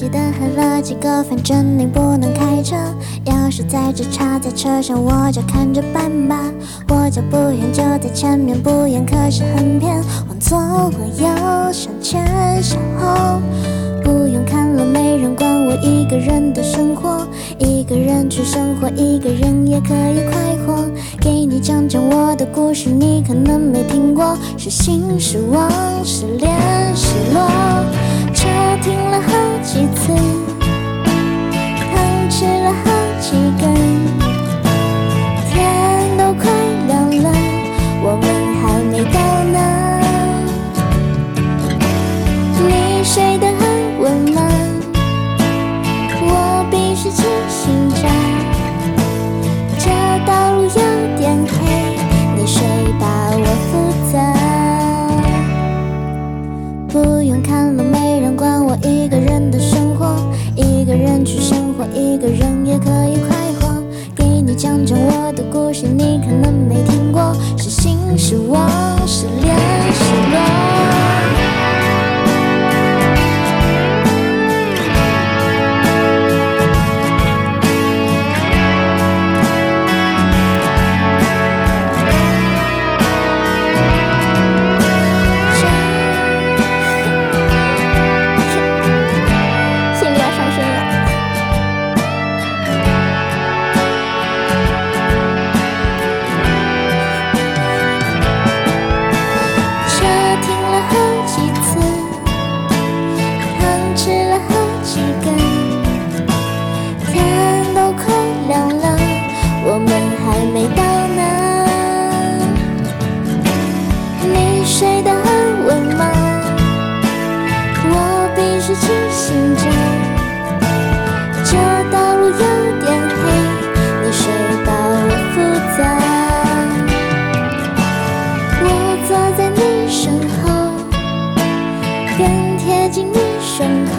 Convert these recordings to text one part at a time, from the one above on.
记得喝了几个，反正你不能开车。钥匙在这插在车上，我就看着办吧。我家不远就在前面，不远可是很偏，往左往右，向前向后。不用看了，没人管我一个人的生活，一个人去生活，一个人也可以快活。给你讲讲我的故事，你可能没听过，是心是忘，是恋一个人也可你胸口。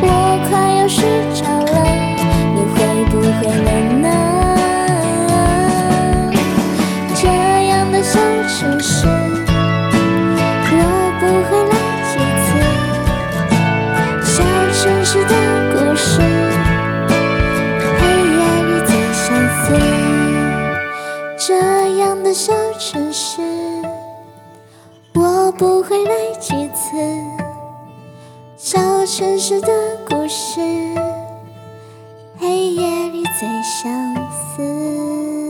我快要睡着了，你会不会冷呢？这样的小城市，我不会来几次。小城市的故事，黑夜里最相似。这样的小城市，我不会来几次。城市的故事，黑夜里最相思。